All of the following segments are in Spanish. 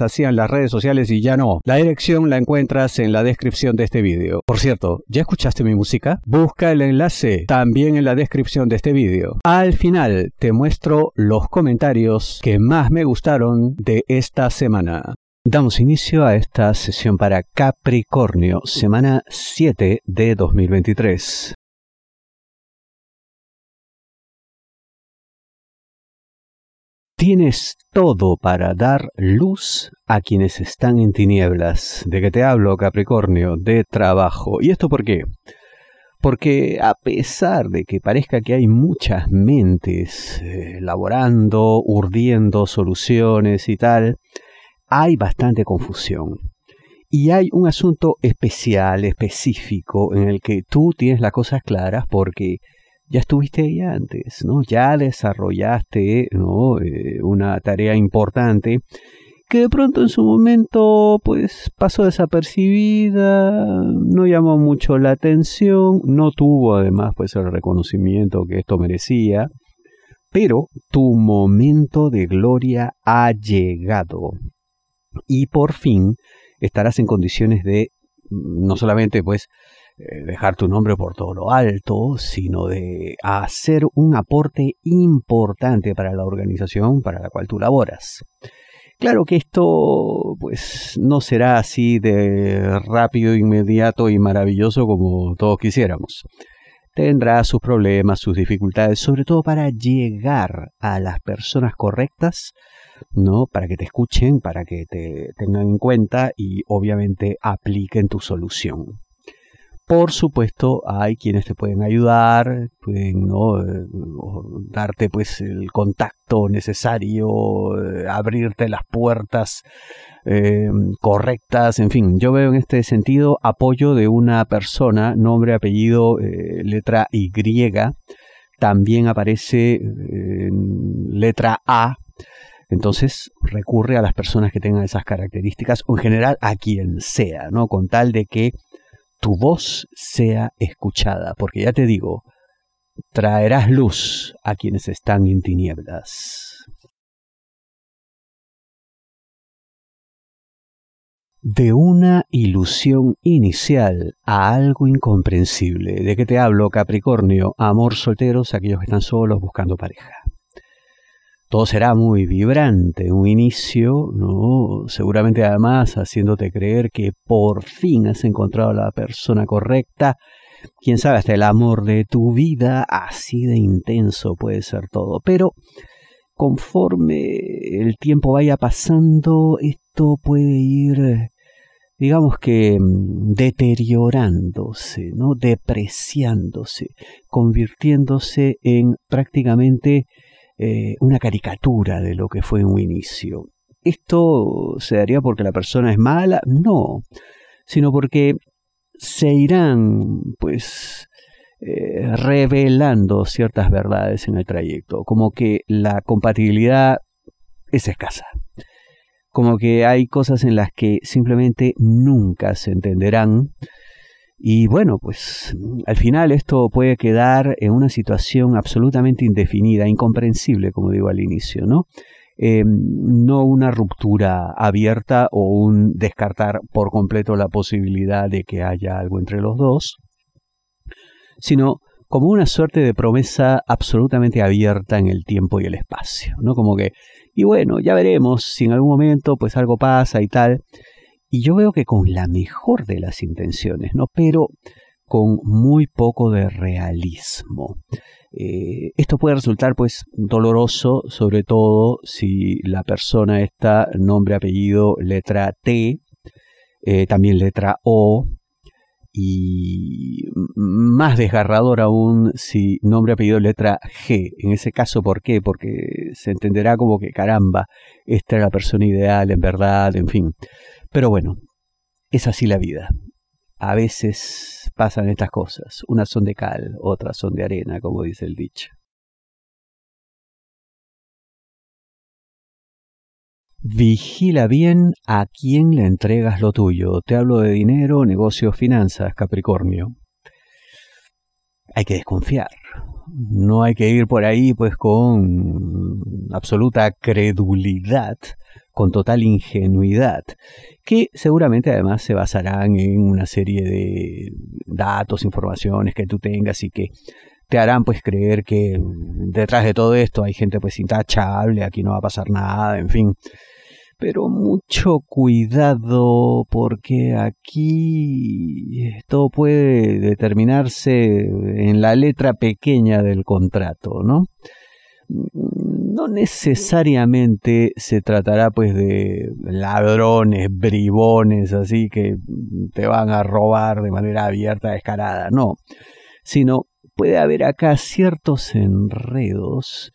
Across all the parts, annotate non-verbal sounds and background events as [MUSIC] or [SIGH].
hacían las redes sociales y ya no. La dirección la encuentras en la descripción de este vídeo. Por cierto, ¿ya escuchaste mi música? Busca el enlace también en la descripción de este vídeo. Al final te muestro los comentarios que más me gustaron de esta semana. Damos inicio a esta sesión para Capricornio, semana 7 de 2023. Tienes todo para dar luz a quienes están en tinieblas. ¿De qué te hablo, Capricornio? De trabajo. ¿Y esto por qué? Porque a pesar de que parezca que hay muchas mentes eh, laborando, urdiendo soluciones y tal, hay bastante confusión. Y hay un asunto especial, específico, en el que tú tienes las cosas claras porque ya estuviste ahí antes, ¿no? Ya desarrollaste, ¿no? Eh, una tarea importante que de pronto en su momento pues pasó desapercibida, no llamó mucho la atención, no tuvo además pues el reconocimiento que esto merecía, pero tu momento de gloria ha llegado y por fin estarás en condiciones de no solamente pues dejar tu nombre por todo lo alto, sino de hacer un aporte importante para la organización para la cual tú laboras. Claro que esto pues no será así de rápido, inmediato y maravilloso como todos quisiéramos. Tendrá sus problemas, sus dificultades, sobre todo para llegar a las personas correctas, ¿no? Para que te escuchen, para que te tengan en cuenta y obviamente apliquen tu solución. Por supuesto, hay quienes te pueden ayudar, pueden eh, darte pues el contacto necesario, eh, abrirte las puertas eh, correctas, en fin, yo veo en este sentido apoyo de una persona, nombre, apellido, letra Y, también aparece letra A, entonces recurre a las personas que tengan esas características o en general a quien sea, ¿no? Con tal de que tu voz sea escuchada, porque ya te digo, traerás luz a quienes están en tinieblas. De una ilusión inicial a algo incomprensible. ¿De qué te hablo, Capricornio? Amor solteros, aquellos que están solos buscando pareja todo será muy vibrante, un inicio, ¿no? Seguramente además haciéndote creer que por fin has encontrado a la persona correcta. Quién sabe, hasta el amor de tu vida, así de intenso puede ser todo. Pero conforme el tiempo vaya pasando, esto puede ir, digamos que mm, deteriorándose, ¿no? Depreciándose, convirtiéndose en prácticamente eh, una caricatura de lo que fue un inicio. ¿Esto se daría porque la persona es mala? No, sino porque se irán, pues, eh, revelando ciertas verdades en el trayecto, como que la compatibilidad es escasa, como que hay cosas en las que simplemente nunca se entenderán y bueno, pues al final esto puede quedar en una situación absolutamente indefinida, incomprensible, como digo al inicio, ¿no? Eh, no una ruptura abierta o un descartar por completo la posibilidad de que haya algo entre los dos, sino como una suerte de promesa absolutamente abierta en el tiempo y el espacio, ¿no? Como que, y bueno, ya veremos si en algún momento pues algo pasa y tal, y yo veo que con la mejor de las intenciones, ¿no? Pero con muy poco de realismo. Eh, esto puede resultar pues doloroso, sobre todo si la persona está nombre, apellido, letra T, eh, también letra O, y más desgarrador aún si nombre apellido letra G. En ese caso, ¿por qué? Porque se entenderá como que caramba, esta era la persona ideal, en verdad, en fin. Pero bueno, es así la vida. A veces pasan estas cosas. Unas son de cal, otras son de arena, como dice el dicho. Vigila bien a quién le entregas lo tuyo. Te hablo de dinero, negocios, finanzas, Capricornio. Hay que desconfiar. No hay que ir por ahí pues con absoluta credulidad, con total ingenuidad, que seguramente además se basarán en una serie de datos, informaciones que tú tengas y que te harán pues creer que detrás de todo esto hay gente pues intachable, aquí no va a pasar nada, en fin. Pero mucho cuidado porque aquí todo puede determinarse en la letra pequeña del contrato, ¿no? No necesariamente se tratará pues de ladrones, bribones, así que te van a robar de manera abierta, descarada, no, sino puede haber acá ciertos enredos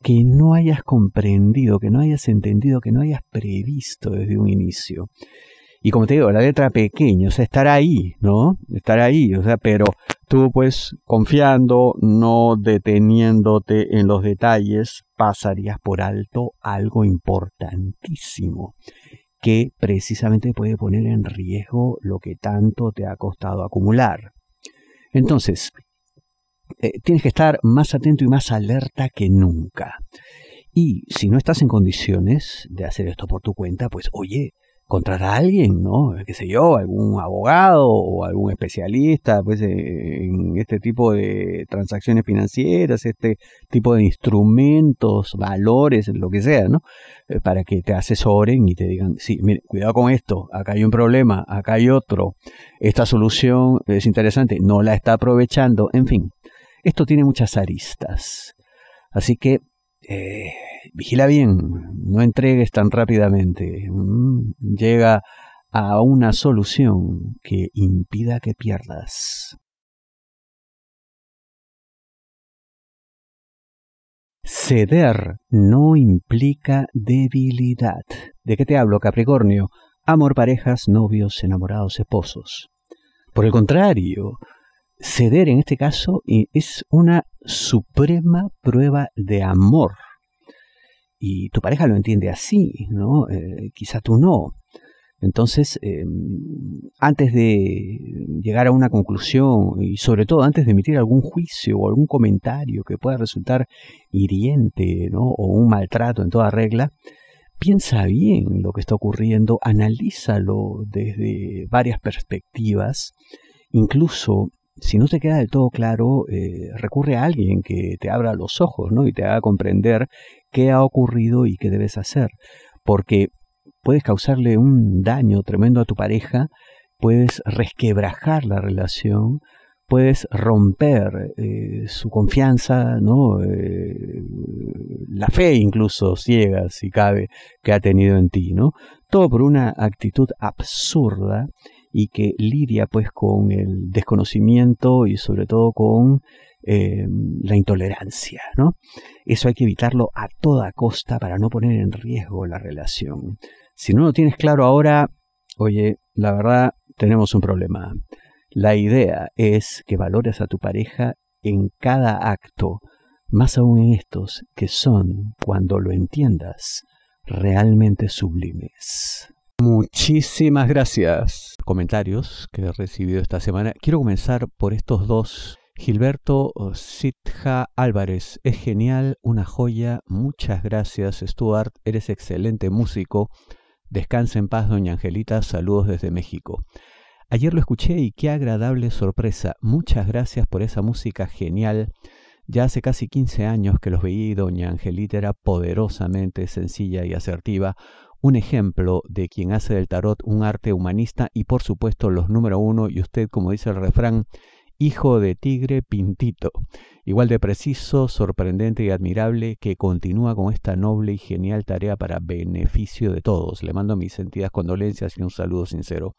que no hayas comprendido, que no hayas entendido, que no hayas previsto desde un inicio. Y como te digo, la letra pequeña, o sea, estar ahí, ¿no? Estar ahí, o sea, pero tú pues confiando, no deteniéndote en los detalles, pasarías por alto algo importantísimo que precisamente puede poner en riesgo lo que tanto te ha costado acumular. Entonces, eh, tienes que estar más atento y más alerta que nunca. Y si no estás en condiciones de hacer esto por tu cuenta, pues oye, contrata a alguien, ¿no? Qué sé yo, algún abogado o algún especialista, pues en este tipo de transacciones financieras, este tipo de instrumentos, valores, lo que sea, ¿no? Eh, para que te asesoren y te digan, sí, mire, cuidado con esto, acá hay un problema, acá hay otro, esta solución es interesante, no la está aprovechando, en fin. Esto tiene muchas aristas. Así que eh, vigila bien, no entregues tan rápidamente. Mm, llega a una solución que impida que pierdas. Ceder no implica debilidad. ¿De qué te hablo, Capricornio? Amor, parejas, novios, enamorados, esposos. Por el contrario, ceder en este caso es una suprema prueba de amor. Y tu pareja lo entiende así, ¿no? Eh, quizá tú no. Entonces, em, antes de llegar a una conclusión y sobre todo antes de emitir algún juicio o algún comentario que pueda resultar hiriente o un maltrato en toda regla, piensa bien lo que está ocurriendo, analízalo desde varias perspectivas, incluso si no te queda del todo claro, eh, recurre a alguien que te abra los ojos ¿no? y te haga comprender qué ha ocurrido y qué debes hacer. Porque puedes causarle un daño tremendo a tu pareja, puedes resquebrajar la relación, puedes romper eh, su confianza, ¿no? Eh, la fe incluso ciega, si cabe, que ha tenido en ti, ¿no? Todo por una actitud absurda y que lidia pues con el desconocimiento y sobre todo con eh, la intolerancia, ¿no? Eso hay que evitarlo a toda costa para no poner en riesgo la relación. Si no lo tienes claro ahora, oye, la verdad tenemos un problema. La idea es que valores a tu pareja en cada acto, más aún en estos que son, cuando lo entiendas, realmente sublimes. Muchísimas gracias. Comentarios que he recibido esta semana. Quiero comenzar por estos dos. Gilberto Sitja Álvarez, es genial, una joya. Muchas gracias, Stuart. Eres excelente músico. Descansa en paz, doña Angelita. Saludos desde México. Ayer lo escuché y qué agradable sorpresa. Muchas gracias por esa música genial. Ya hace casi 15 años que los veí doña Angelita era poderosamente sencilla y asertiva un ejemplo de quien hace del tarot un arte humanista y por supuesto los número uno y usted como dice el refrán hijo de tigre pintito, igual de preciso, sorprendente y admirable que continúa con esta noble y genial tarea para beneficio de todos. Le mando mis sentidas condolencias y un saludo sincero.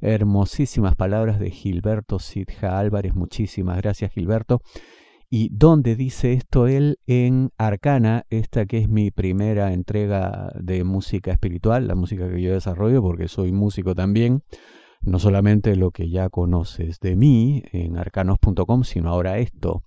Hermosísimas palabras de Gilberto Sidja Álvarez. Muchísimas gracias, Gilberto. ¿Y dónde dice esto él? En Arcana, esta que es mi primera entrega de música espiritual, la música que yo desarrollo, porque soy músico también. No solamente lo que ya conoces de mí en arcanos.com, sino ahora esto.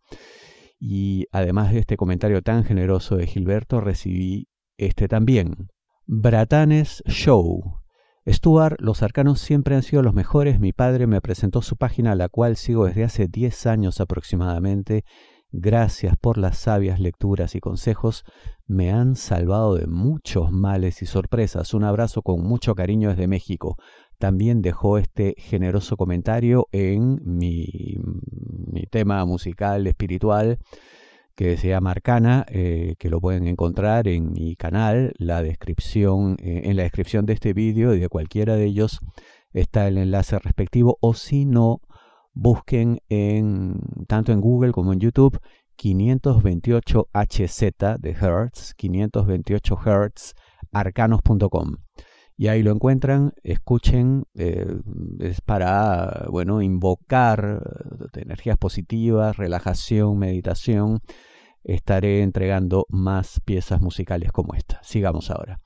Y además de este comentario tan generoso de Gilberto, recibí este también. Bratanes Show. Stuart, los arcanos siempre han sido los mejores. Mi padre me presentó su página, la cual sigo desde hace 10 años aproximadamente, Gracias por las sabias lecturas y consejos. Me han salvado de muchos males y sorpresas. Un abrazo con mucho cariño desde México. También dejó este generoso comentario en mi, tema musical espiritual que se llama Arcana, eh, que lo pueden encontrar en mi canal, la descripción, eh, en la descripción de este vídeo y de cualquiera de ellos está el enlace respectivo, o si no, busquen en, tanto en Google como en YouTube 528 HZ de Hertz, 528 Hertz, arcanos.com. Y ahí lo encuentran, escuchen, eh, es para, bueno, invocar energías positivas, relajación, meditación. Estaré entregando más piezas musicales como esta. Sigamos ahora.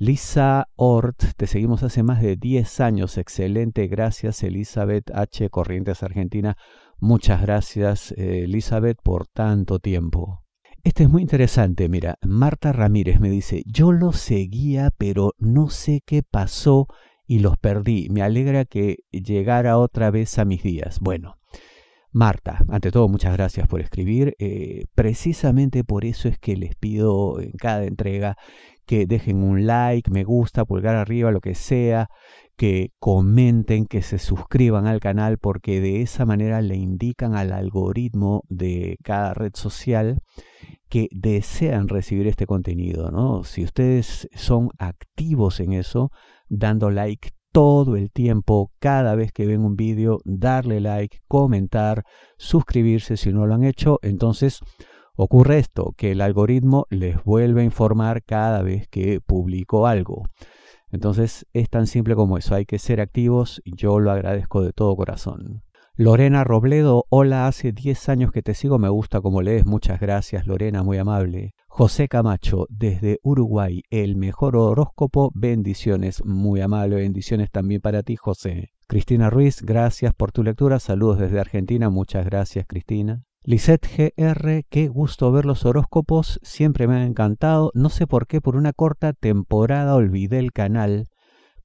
Lisa Ort, te seguimos hace más de 10 años. Excelente, gracias Elizabeth H. Corrientes Argentina. Muchas gracias eh, Elizabeth por tanto tiempo. Este es muy interesante, mira, Marta Ramírez me dice, yo los seguía pero no sé qué pasó y los perdí. Me alegra que llegara otra vez a mis días. Bueno, Marta, ante todo muchas gracias por escribir. Eh, precisamente por eso es que les pido en cada entrega que dejen un like, me gusta, pulgar arriba, lo que sea, que comenten, que se suscriban al canal, porque de esa manera le indican al algoritmo de cada red social que desean recibir este contenido, ¿no? Si ustedes son activos en eso, dando like todo el tiempo, cada vez que ven un vídeo, darle like, comentar, suscribirse si no lo han hecho, entonces Ocurre esto, que el algoritmo les vuelve a informar cada vez que publico algo. Entonces es tan simple como eso, hay que ser activos yo lo agradezco de todo corazón. Lorena Robledo, hola, hace 10 años que te sigo, me gusta como lees, muchas gracias Lorena, muy amable. José Camacho, desde Uruguay, el mejor horóscopo, bendiciones, muy amable, bendiciones también para ti José. Cristina Ruiz, gracias por tu lectura, saludos desde Argentina, muchas gracias Cristina. Lisette GR, qué gusto ver los horóscopos, siempre me han encantado. No sé por qué, por una corta temporada olvidé el canal,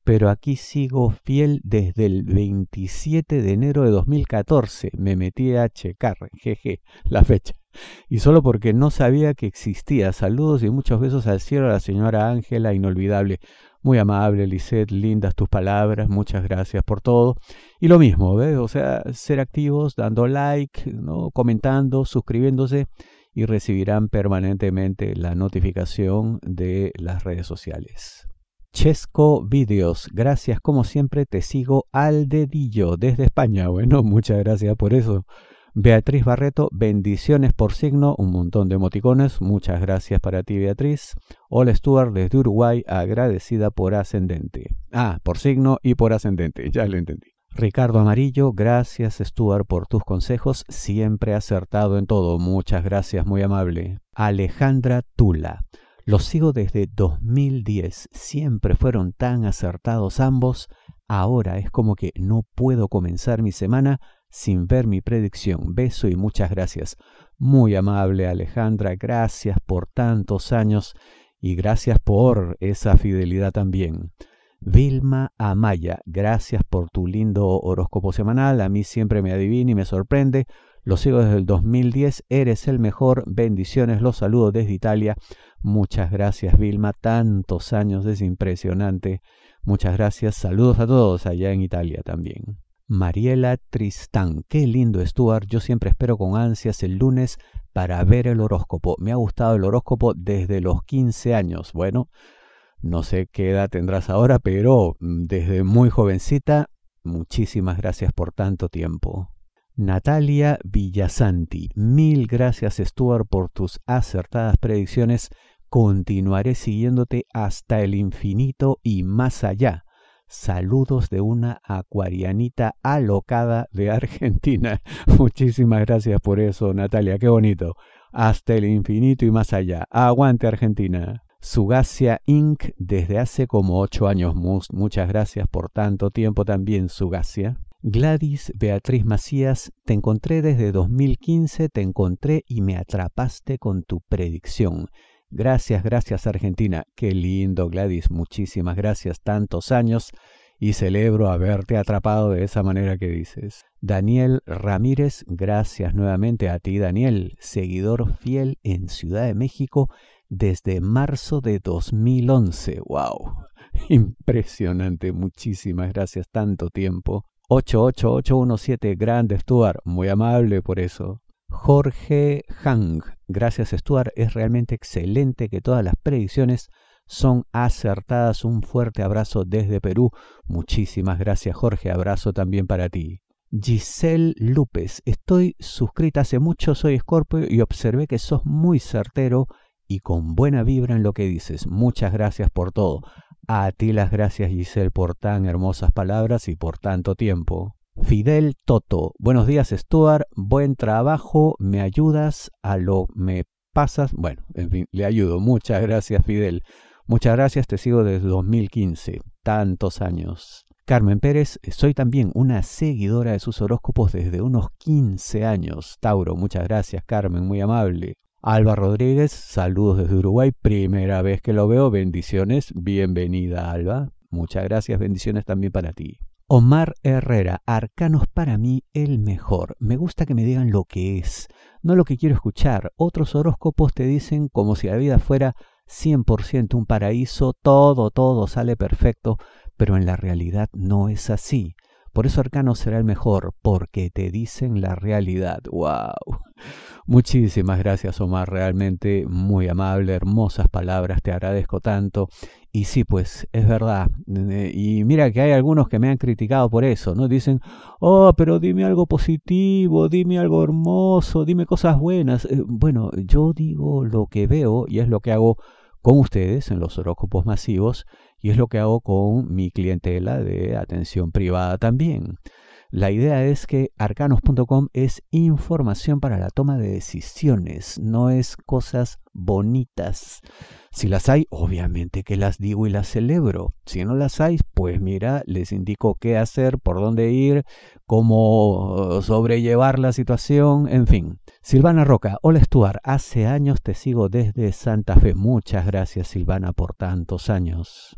pero aquí sigo fiel desde el 27 de enero de 2014. Me metí a checar, jeje, la fecha. Y solo porque no sabía que existía. Saludos y muchos besos al cielo a la señora Ángela, inolvidable. Muy amable, Lisette, lindas tus palabras, muchas gracias por todo. Y lo mismo, ¿ves? O sea, ser activos, dando like, ¿no? comentando, suscribiéndose y recibirán permanentemente la notificación de las redes sociales. Chesco Videos, gracias como siempre, te sigo al dedillo desde España. Bueno, [LAUGHS] muchas gracias por eso. Beatriz Barreto, bendiciones por signo, un montón de emoticones, muchas gracias para ti Beatriz. Hola Stuart desde Uruguay, agradecida por ascendente. Ah, por signo y por ascendente, [LAUGHS] ya lo entendí. Ricardo Amarillo, gracias Stuart por tus consejos, siempre acertado en todo, muchas gracias, muy amable. Alejandra Tula, los sigo desde 2010, siempre fueron tan acertados ambos, ahora es como que no puedo comenzar mi semana sin ver mi predicción. Beso y muchas gracias. Muy amable Alejandra, gracias por tantos años y gracias por esa fidelidad también. Vilma Amaya, gracias por tu lindo horóscopo semanal. A mí siempre me adivina y me sorprende. Lo sigo desde el 2010. Eres el mejor. Bendiciones. Los saludo desde Italia. Muchas gracias, Vilma. Tantos años. Es impresionante. Muchas gracias. Saludos a todos allá en Italia también. Mariela Tristán. Qué lindo, Stuart. Yo siempre espero con ansias el lunes para ver el horóscopo. Me ha gustado el horóscopo desde los 15 años. Bueno, no sé qué edad tendrás ahora, pero mm, desde muy jovencita, muchísimas gracias por tanto tiempo. Natalia Villasanti, mil gracias Stuart por tus acertadas predicciones. Continuaré siguiéndote hasta el infinito y más allá. Saludos de una acuarianita alocada de Argentina. [LAUGHS] Muchísimas gracias por eso, Natalia. Qué bonito. Hasta el infinito y más allá. Aguante Argentina. Sugacia Inc. desde hace como ocho años. Muchas gracias por tanto tiempo también, Sugacia. Gladys Beatriz Macías, te encontré desde 2015, te encontré y me atrapaste con tu predicción. Gracias, gracias Argentina. Qué lindo, Gladys. Muchísimas gracias. Tantos años y celebro haberte atrapado de esa manera que dices. Daniel Ramírez, gracias nuevamente a ti, Daniel, seguidor fiel en Ciudad de México desde marzo de 2011. ¡Wow! [LAUGHS] Impresionante. Muchísimas gracias. Tanto tiempo. 88817, grande Stuart. Muy amable por eso. Jorge Hang. Gracias Stuart, es realmente excelente que todas las predicciones son acertadas. Un fuerte abrazo desde Perú. Muchísimas gracias Jorge, abrazo también para ti. Giselle López, estoy suscrita hace mucho, soy Scorpio y observé que sos muy certero y con buena vibra en lo que dices. Muchas gracias por todo. A ti las gracias Giselle por tan hermosas palabras y por tanto tiempo. Fidel Toto. Buenos días, Stuart. Buen trabajo. ¿Me ayudas a lo me pasas? Bueno, en fin, le ayudo. Muchas gracias, Fidel. Muchas gracias, te sigo desde 2015. Tantos años. Carmen Pérez, soy también una seguidora de sus horóscopos desde unos 15 años. Tauro, muchas gracias, Carmen, muy amable. Alba Rodríguez, saludos desde Uruguay. Primera vez que lo veo. Bendiciones. Bienvenida, Alba. Muchas gracias. Bendiciones también para ti. Omar Herrera, Arcanos para mí el mejor. Me gusta que me digan lo que es, no lo que quiero escuchar. Otros horóscopos te dicen como si la vida fuera 100% un paraíso, todo, todo sale perfecto, pero en la realidad no es así. Por eso Arcano será el mejor, porque te dicen la realidad. ¡Wow! Muchísimas gracias, Omar. Realmente muy amable, hermosas palabras. Te agradezco tanto. Y sí, pues es verdad. Y mira que hay algunos que me han criticado por eso, ¿no? Dicen, oh, pero dime algo positivo, dime algo hermoso, dime cosas buenas. Eh, bueno, yo digo lo que veo y es lo que hago con ustedes en los horóscopos masivos y es lo que hago con mi clientela de atención privada también. La idea es que arcanos.com es información para la toma de decisiones, no es cosas bonitas. Si las hay, obviamente que las digo y las celebro. Si no las hay, pues mira, les indico qué hacer, por dónde ir, cómo sobrellevar la situación, en fin. Silvana Roca, hola Stuart, hace años te sigo desde Santa Fe. Muchas gracias Silvana por tantos años.